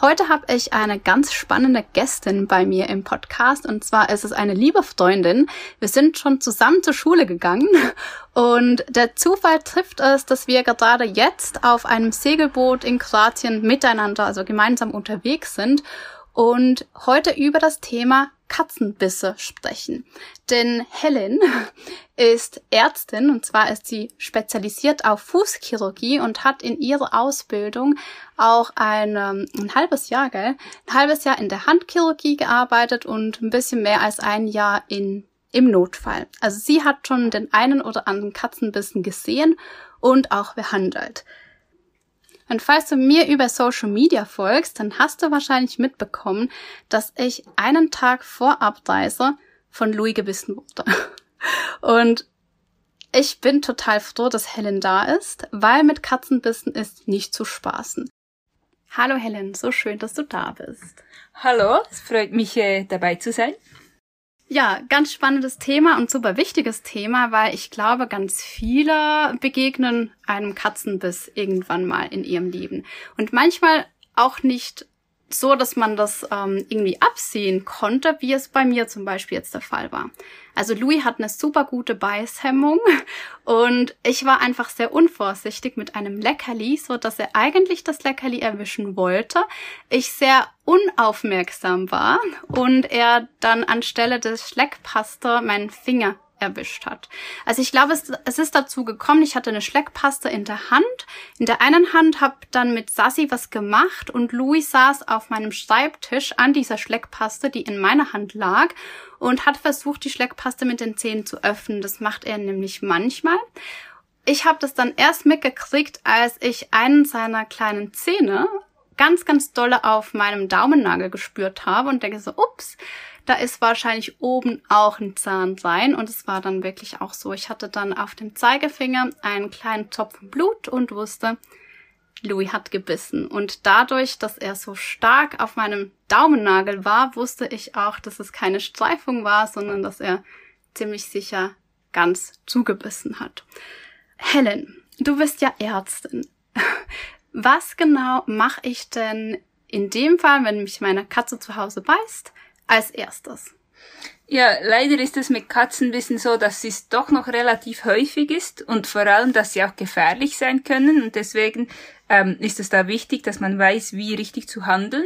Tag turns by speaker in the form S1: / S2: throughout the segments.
S1: Heute habe ich eine ganz spannende Gästin bei mir im Podcast und zwar ist es eine liebe Freundin. Wir sind schon zusammen zur Schule gegangen und der Zufall trifft es, dass wir gerade jetzt auf einem Segelboot in Kroatien miteinander, also gemeinsam unterwegs sind und heute über das Thema Katzenbisse sprechen. Denn Helen ist Ärztin und zwar ist sie spezialisiert auf Fußchirurgie und hat in ihrer Ausbildung auch ein, ein halbes Jahr, gell? Ein halbes Jahr in der Handchirurgie gearbeitet und ein bisschen mehr als ein Jahr in, im Notfall. Also sie hat schon den einen oder anderen Katzenbissen gesehen und auch behandelt. Und falls du mir über Social Media folgst, dann hast du wahrscheinlich mitbekommen, dass ich einen Tag vor Abreise von Louis gebissen wurde. Und ich bin total froh, dass Helen da ist, weil mit Katzenbissen ist nicht zu spaßen. Hallo Helen, so schön, dass du da bist.
S2: Hallo, es freut mich, äh, dabei zu sein.
S1: Ja, ganz spannendes Thema und super wichtiges Thema, weil ich glaube, ganz viele begegnen einem Katzenbiss irgendwann mal in ihrem Leben. Und manchmal auch nicht so, dass man das ähm, irgendwie absehen konnte, wie es bei mir zum Beispiel jetzt der Fall war. Also Louis hat eine super gute Beißhemmung und ich war einfach sehr unvorsichtig mit einem Leckerli, so dass er eigentlich das Leckerli erwischen wollte. Ich sehr unaufmerksam war und er dann anstelle des Schleckpaste meinen Finger erwischt hat. Also ich glaube, es, es ist dazu gekommen, ich hatte eine Schleckpaste in der Hand. In der einen Hand habe dann mit Sassi was gemacht und Louis saß auf meinem Schreibtisch an dieser Schleckpaste, die in meiner Hand lag und hat versucht, die Schleckpaste mit den Zähnen zu öffnen. Das macht er nämlich manchmal. Ich habe das dann erst mitgekriegt, als ich einen seiner kleinen Zähne ganz, ganz dolle auf meinem Daumennagel gespürt habe und denke so, ups, da ist wahrscheinlich oben auch ein Zahn rein. Und es war dann wirklich auch so. Ich hatte dann auf dem Zeigefinger einen kleinen Tropfen Blut und wusste, Louis hat gebissen. Und dadurch, dass er so stark auf meinem Daumennagel war, wusste ich auch, dass es keine Streifung war, sondern dass er ziemlich sicher ganz zugebissen hat. Helen, du bist ja Ärztin. Was genau mache ich denn in dem Fall, wenn mich meine Katze zu Hause beißt? Als erstes?
S2: Ja, leider ist es mit Katzenbissen so, dass es doch noch relativ häufig ist und vor allem, dass sie auch gefährlich sein können und deswegen ähm, ist es da wichtig, dass man weiß, wie richtig zu handeln.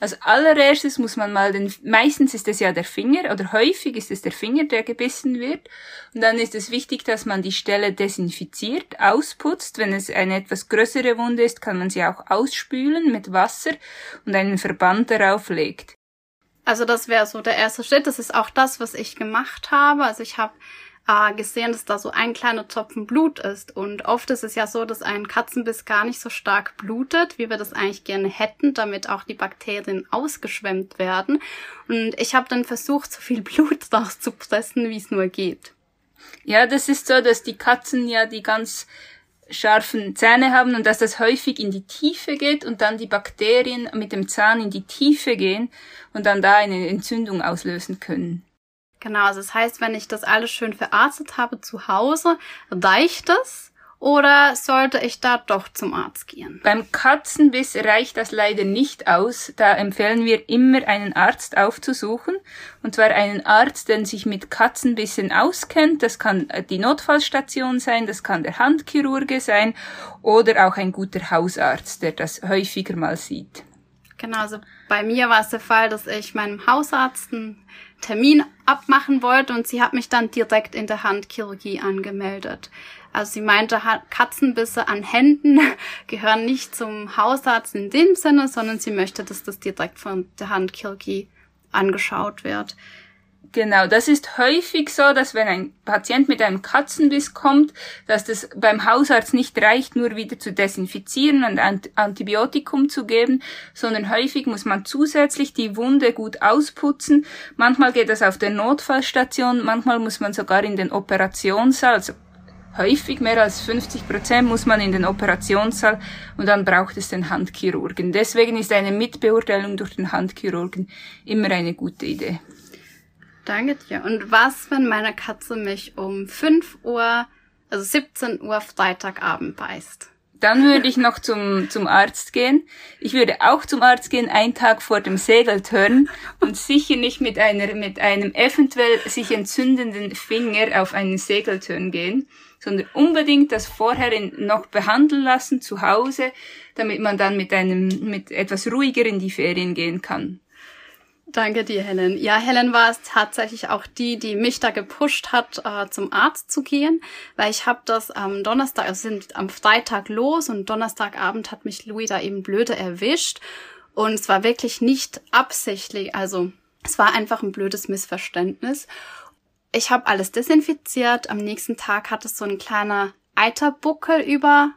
S2: Als allererstes muss man mal den, meistens ist es ja der Finger oder häufig ist es der Finger, der gebissen wird und dann ist es wichtig, dass man die Stelle desinfiziert, ausputzt. Wenn es eine etwas größere Wunde ist, kann man sie auch ausspülen mit Wasser und einen Verband darauf legt.
S1: Also das wäre so der erste Schritt. Das ist auch das, was ich gemacht habe. Also ich habe äh, gesehen, dass da so ein kleiner Tropfen Blut ist. Und oft ist es ja so, dass ein Katzenbiss gar nicht so stark blutet, wie wir das eigentlich gerne hätten, damit auch die Bakterien ausgeschwemmt werden. Und ich habe dann versucht, so viel Blut rauszupressen, wie es nur geht.
S2: Ja, das ist so, dass die Katzen ja die ganz scharfen Zähne haben und dass das häufig in die Tiefe geht und dann die Bakterien mit dem Zahn in die Tiefe gehen und dann da eine Entzündung auslösen können.
S1: Genau, also das heißt, wenn ich das alles schön verarztet habe zu Hause, reicht das? Oder sollte ich da doch zum Arzt gehen?
S2: Beim Katzenbiss reicht das leider nicht aus. Da empfehlen wir immer einen Arzt aufzusuchen. Und zwar einen Arzt, der sich mit Katzenbissen auskennt. Das kann die Notfallstation sein, das kann der Handchirurge sein oder auch ein guter Hausarzt, der das häufiger mal sieht.
S1: Genau, also bei mir war es der Fall, dass ich meinem Hausarzt einen Termin abmachen wollte und sie hat mich dann direkt in der Handchirurgie angemeldet. Also sie meinte, Katzenbisse an Händen gehören nicht zum Hausarzt in dem Sinne, sondern sie möchte, dass das direkt von der Handchirurgie angeschaut wird.
S2: Genau, das ist häufig so, dass wenn ein Patient mit einem Katzenbiss kommt, dass das beim Hausarzt nicht reicht, nur wieder zu desinfizieren und Antibiotikum zu geben, sondern häufig muss man zusätzlich die Wunde gut ausputzen. Manchmal geht das auf der Notfallstation, manchmal muss man sogar in den Operationssaal, also häufig, mehr als 50 Prozent muss man in den Operationssaal und dann braucht es den Handchirurgen. Deswegen ist eine Mitbeurteilung durch den Handchirurgen immer eine gute Idee.
S1: Danke dir. Und was, wenn meine Katze mich um 5 Uhr, also 17 Uhr Freitagabend beißt?
S2: Dann würde ich noch zum, zum Arzt gehen. Ich würde auch zum Arzt gehen, einen Tag vor dem Segelturn und sicher nicht mit einer, mit einem eventuell sich entzündenden Finger auf einen Segelturn gehen, sondern unbedingt das vorher in, noch behandeln lassen zu Hause, damit man dann mit einem, mit etwas ruhiger in die Ferien gehen kann.
S1: Danke dir, Helen. Ja, Helen war es tatsächlich auch die, die mich da gepusht hat, äh, zum Arzt zu gehen, weil ich habe das am Donnerstag, also sind am Freitag los und Donnerstagabend hat mich Louis da eben blöde erwischt und es war wirklich nicht absichtlich, also es war einfach ein blödes Missverständnis. Ich habe alles desinfiziert. Am nächsten Tag hat es so ein kleiner Eiterbuckel über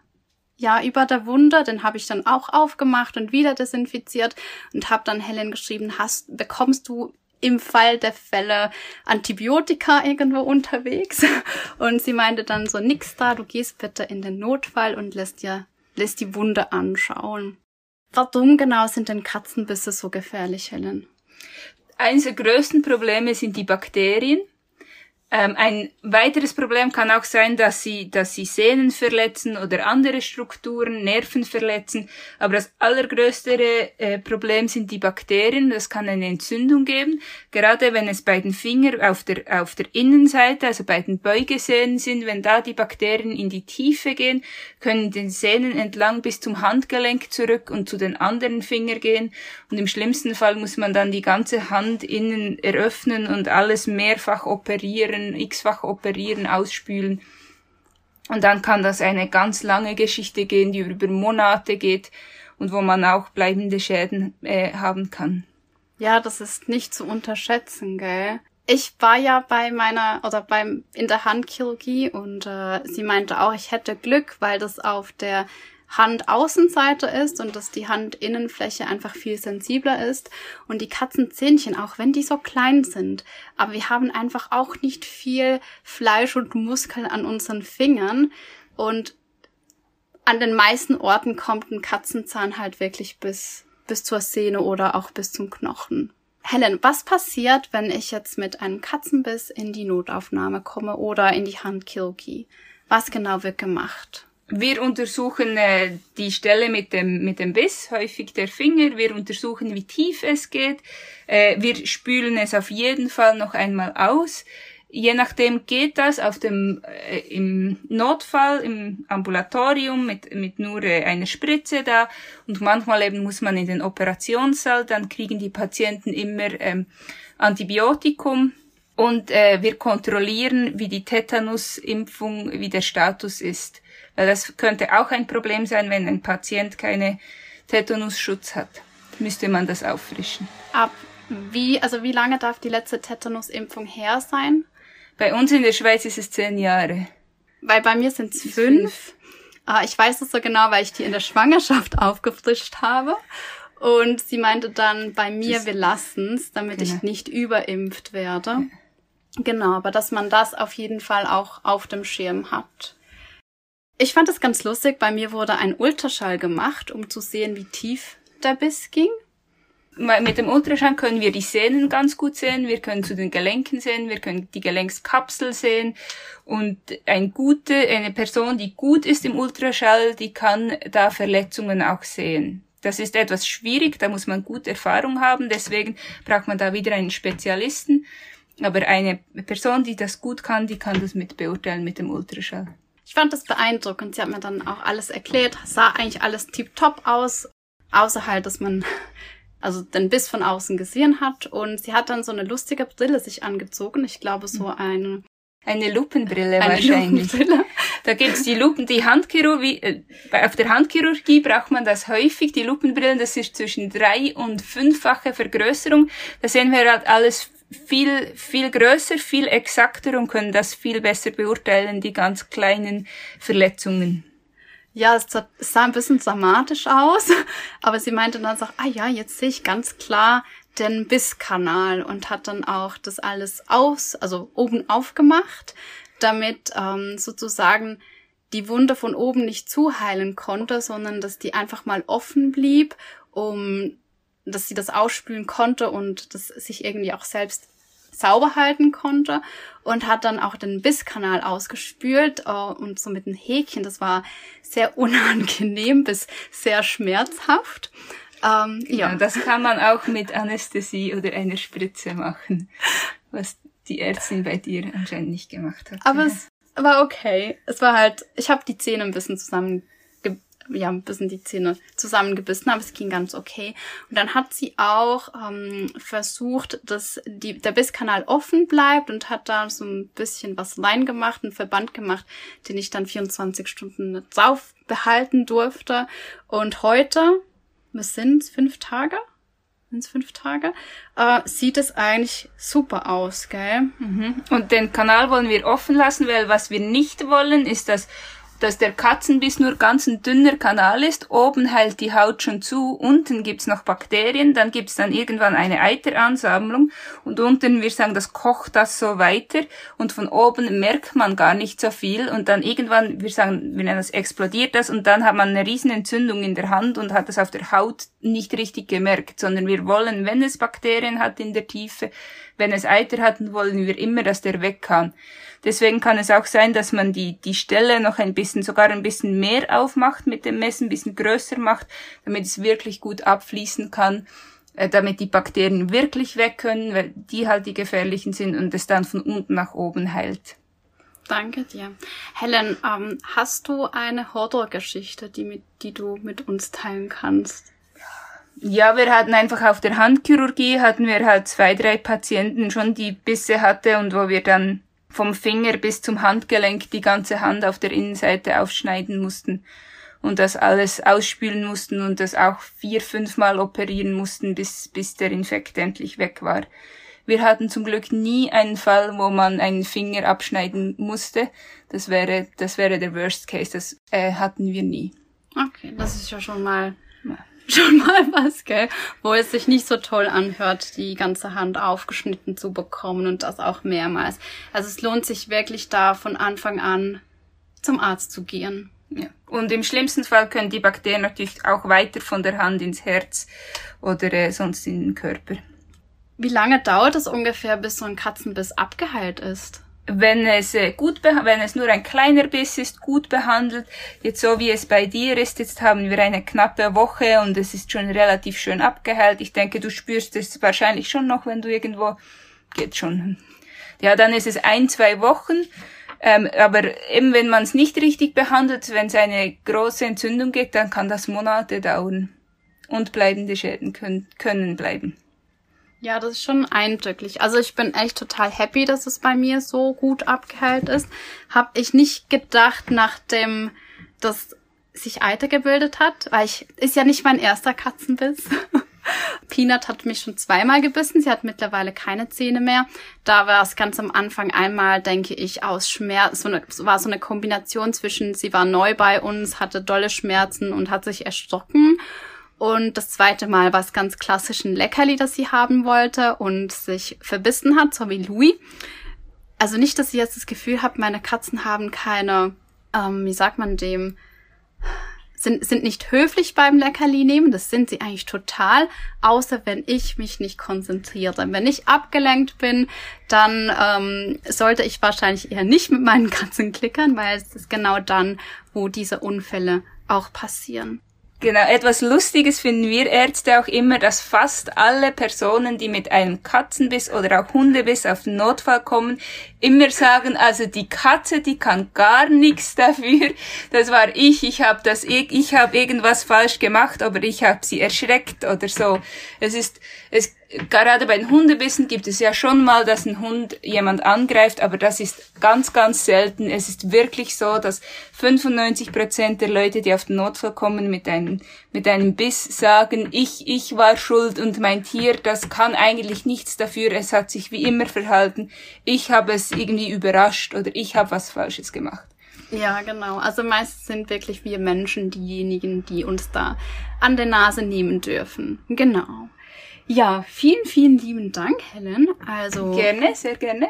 S1: ja über der Wunde, den habe ich dann auch aufgemacht und wieder desinfiziert und habe dann Helen geschrieben, hast bekommst du im Fall der Fälle Antibiotika irgendwo unterwegs und sie meinte dann so nix da, du gehst bitte in den Notfall und lässt dir lässt die Wunde anschauen. Warum genau sind denn Katzenbisse so gefährlich, Helen?
S2: Eines der größten Probleme sind die Bakterien. Ähm, ein weiteres Problem kann auch sein, dass sie, dass sie Sehnen verletzen oder andere Strukturen, Nerven verletzen. Aber das allergrößte äh, Problem sind die Bakterien. Das kann eine Entzündung geben. Gerade wenn es bei den Fingern auf der, auf der Innenseite, also bei den Beugesehnen sind, wenn da die Bakterien in die Tiefe gehen, können den Sehnen entlang bis zum Handgelenk zurück und zu den anderen Finger gehen. Und im schlimmsten Fall muss man dann die ganze Hand innen eröffnen und alles mehrfach operieren operieren, x-fach operieren, ausspülen. Und dann kann das eine ganz lange Geschichte gehen, die über Monate geht und wo man auch bleibende Schäden äh, haben kann.
S1: Ja, das ist nicht zu unterschätzen, gell? Ich war ja bei meiner oder beim in der Handchirurgie und äh, sie meinte auch, ich hätte Glück, weil das auf der Handaußenseite ist und dass die Handinnenfläche einfach viel sensibler ist und die Katzenzähnchen, auch wenn die so klein sind, aber wir haben einfach auch nicht viel Fleisch und Muskeln an unseren Fingern und an den meisten Orten kommt ein Katzenzahn halt wirklich bis, bis zur Sehne oder auch bis zum Knochen. Helen, was passiert, wenn ich jetzt mit einem Katzenbiss in die Notaufnahme komme oder in die Handchirurgie? Was genau wird gemacht?
S2: Wir untersuchen äh, die Stelle mit dem, mit dem Biss, häufig der Finger. Wir untersuchen, wie tief es geht. Äh, wir spülen es auf jeden Fall noch einmal aus. Je nachdem geht das auf dem, äh, im Notfall, im Ambulatorium mit, mit nur äh, einer Spritze da. Und manchmal eben muss man in den Operationssaal, dann kriegen die Patienten immer ähm, Antibiotikum. Und äh, wir kontrollieren, wie die Tetanusimpfung, wie der Status ist. Weil das könnte auch ein Problem sein, wenn ein Patient keine Tetanusschutz hat. Müsste man das auffrischen.
S1: Ab wie, also wie lange darf die letzte Tetanusimpfung her sein?
S2: Bei uns in der Schweiz ist es zehn Jahre.
S1: Weil bei mir sind es fünf. fünf. Ah, ich weiß es so genau, weil ich die in der Schwangerschaft aufgefrischt habe. Und sie meinte dann, bei mir, das wir lassen's, damit genau. ich nicht überimpft werde. Ja. Genau, aber dass man das auf jeden Fall auch auf dem Schirm hat. Ich fand es ganz lustig. Bei mir wurde ein Ultraschall gemacht, um zu sehen, wie tief der Biss ging.
S2: Mit dem Ultraschall können wir die Sehnen ganz gut sehen, wir können zu den Gelenken sehen, wir können die Gelenkskapsel sehen und eine gute, eine Person, die gut ist im Ultraschall, die kann da Verletzungen auch sehen. Das ist etwas schwierig, da muss man gute Erfahrung haben, deswegen braucht man da wieder einen Spezialisten. Aber eine Person, die das gut kann, die kann das mit beurteilen mit dem Ultraschall.
S1: Ich fand das beeindruckend. Sie hat mir dann auch alles erklärt. Sah eigentlich alles tiptop aus. Außer halt, dass man also den Biss von außen gesehen hat. Und sie hat dann so eine lustige Brille sich angezogen. Ich glaube, so mhm. eine
S2: eine Lupenbrille eine wahrscheinlich. Lupenbrille. Da gibt's die Lupen, die Handchirurgie, äh, auf der Handchirurgie braucht man das häufig, die Lupenbrillen, das ist zwischen drei und fünffache Vergrößerung. Da sehen wir halt alles viel, viel größer, viel exakter und können das viel besser beurteilen, die ganz kleinen Verletzungen.
S1: Ja, es sah ein bisschen dramatisch aus, aber sie meinte dann so, ah ja, jetzt sehe ich ganz klar den Bisskanal und hat dann auch das alles aus, also oben aufgemacht, damit ähm, sozusagen die Wunde von oben nicht zuheilen konnte, sondern dass die einfach mal offen blieb, um dass sie das ausspülen konnte und das sich irgendwie auch selbst sauber halten konnte und hat dann auch den Bisskanal ausgespült äh, und so mit einem Häkchen. Das war sehr unangenehm bis sehr schmerzhaft.
S2: Ähm, ja. ja, das kann man auch mit Anästhesie oder einer Spritze machen, was die Ärztin bei dir anscheinend nicht gemacht hat.
S1: Aber es war okay. Es war halt, ich habe die Zähne ein bisschen zusammen ja, ein bisschen die Zähne zusammengebissen, aber es ging ganz okay. Und dann hat sie auch ähm, versucht, dass die, der Bisskanal offen bleibt und hat da so ein bisschen was reingemacht, einen Verband gemacht, den ich dann 24 Stunden drauf behalten durfte. Und heute, was sind's, fünf Tage? Sind's fünf Tage? Äh, sieht es eigentlich super aus, gell?
S2: Mhm. Und den Kanal wollen wir offen lassen, weil was wir nicht wollen, ist, dass dass der Katzenbiss nur ganz ein dünner Kanal ist. Oben hält die Haut schon zu, unten gibt's noch Bakterien, dann gibt's dann irgendwann eine Eiteransammlung und unten, wir sagen, das kocht das so weiter und von oben merkt man gar nicht so viel und dann irgendwann, wir sagen, wir nennen das explodiert das und dann hat man eine riesen Entzündung in der Hand und hat das auf der Haut nicht richtig gemerkt, sondern wir wollen, wenn es Bakterien hat in der Tiefe, wenn es Eiter hat, wollen wir immer, dass der weg kann. Deswegen kann es auch sein, dass man die, die Stelle noch ein bisschen, sogar ein bisschen mehr aufmacht mit dem Messen, ein bisschen größer macht, damit es wirklich gut abfließen kann, äh, damit die Bakterien wirklich weg können, weil die halt die gefährlichen sind und es dann von unten nach oben heilt.
S1: Danke dir. Helen, ähm, hast du eine Horrorgeschichte, die, die du mit uns teilen kannst?
S2: Ja, wir hatten einfach auf der Handchirurgie hatten wir halt zwei, drei Patienten schon, die Bisse hatte und wo wir dann vom Finger bis zum Handgelenk die ganze Hand auf der Innenseite aufschneiden mussten und das alles ausspülen mussten und das auch vier, fünfmal operieren mussten, bis, bis der Infekt endlich weg war. Wir hatten zum Glück nie einen Fall, wo man einen Finger abschneiden musste. Das wäre, das wäre der Worst Case. Das äh, hatten wir nie.
S1: Okay, das ist ja schon mal schon mal was, gell? Wo es sich nicht so toll anhört, die ganze Hand aufgeschnitten zu bekommen und das auch mehrmals. Also es lohnt sich wirklich da von Anfang an zum Arzt zu gehen.
S2: Ja. Und im schlimmsten Fall können die Bakterien natürlich auch weiter von der Hand ins Herz oder äh, sonst in den Körper.
S1: Wie lange dauert es ungefähr, bis so ein Katzenbiss abgeheilt ist?
S2: Wenn es äh, gut, wenn es nur ein kleiner Biss ist, gut behandelt, jetzt so wie es bei dir ist, jetzt haben wir eine knappe Woche und es ist schon relativ schön abgeheilt. Ich denke, du spürst es wahrscheinlich schon noch, wenn du irgendwo, geht schon. Ja, dann ist es ein, zwei Wochen. Ähm, aber eben wenn man es nicht richtig behandelt, wenn es eine große Entzündung gibt, dann kann das Monate dauern. Und bleibende Schäden können, können bleiben.
S1: Ja, das ist schon eindrücklich. Also ich bin echt total happy, dass es bei mir so gut abgeheilt ist. Hab ich nicht gedacht, nachdem das sich Eiter gebildet hat, weil ich, ist ja nicht mein erster Katzenbiss. Peanut hat mich schon zweimal gebissen. Sie hat mittlerweile keine Zähne mehr. Da war es ganz am Anfang einmal, denke ich, aus Schmerz. So war so eine Kombination zwischen, sie war neu bei uns, hatte dolle Schmerzen und hat sich erstocken. Und das zweite Mal war es ganz klassisch ein Leckerli, das sie haben wollte und sich verbissen hat, so wie Louis. Also nicht, dass ich jetzt das Gefühl habe, meine Katzen haben keine, ähm, wie sagt man dem, sind, sind nicht höflich beim Leckerli nehmen. Das sind sie eigentlich total, außer wenn ich mich nicht konzentriere. Wenn ich abgelenkt bin, dann ähm, sollte ich wahrscheinlich eher nicht mit meinen Katzen klickern, weil es ist genau dann, wo diese Unfälle auch passieren.
S2: Genau, etwas Lustiges finden wir Ärzte auch immer, dass fast alle Personen, die mit einem Katzenbiss oder auch Hundebiss auf den Notfall kommen, immer sagen, also die Katze, die kann gar nichts dafür. Das war ich, ich habe das, ich, habe irgendwas falsch gemacht, aber ich habe sie erschreckt oder so. Es ist, es gerade bei den Hundebissen gibt es ja schon mal, dass ein Hund jemand angreift, aber das ist ganz, ganz selten. Es ist wirklich so, dass 95 Prozent der Leute, die auf den Notfall kommen mit einem, mit einem Biss, sagen, ich, ich war schuld und mein Tier, das kann eigentlich nichts dafür. Es hat sich wie immer verhalten. Ich habe es irgendwie überrascht oder ich habe was Falsches gemacht.
S1: Ja, genau. Also meist sind wirklich wir Menschen diejenigen, die uns da an der Nase nehmen dürfen. Genau. Ja, vielen, vielen lieben Dank, Helen. Also
S2: gerne, sehr gerne.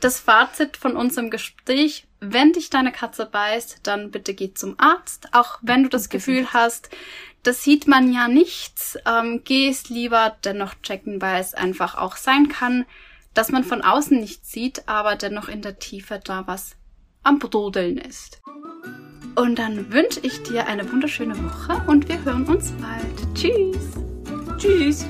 S1: das Fazit von unserem Gespräch, wenn dich deine Katze beißt, dann bitte geh zum Arzt, auch wenn du das Gefühl hast, das sieht man ja nichts, ähm, geh es lieber dennoch checken, weil es einfach auch sein kann, dass man von außen nichts sieht, aber dennoch in der Tiefe da was am Brodeln ist. Und dann wünsche ich dir eine wunderschöne Woche und wir hören uns bald. Tschüss.
S2: Tschüss.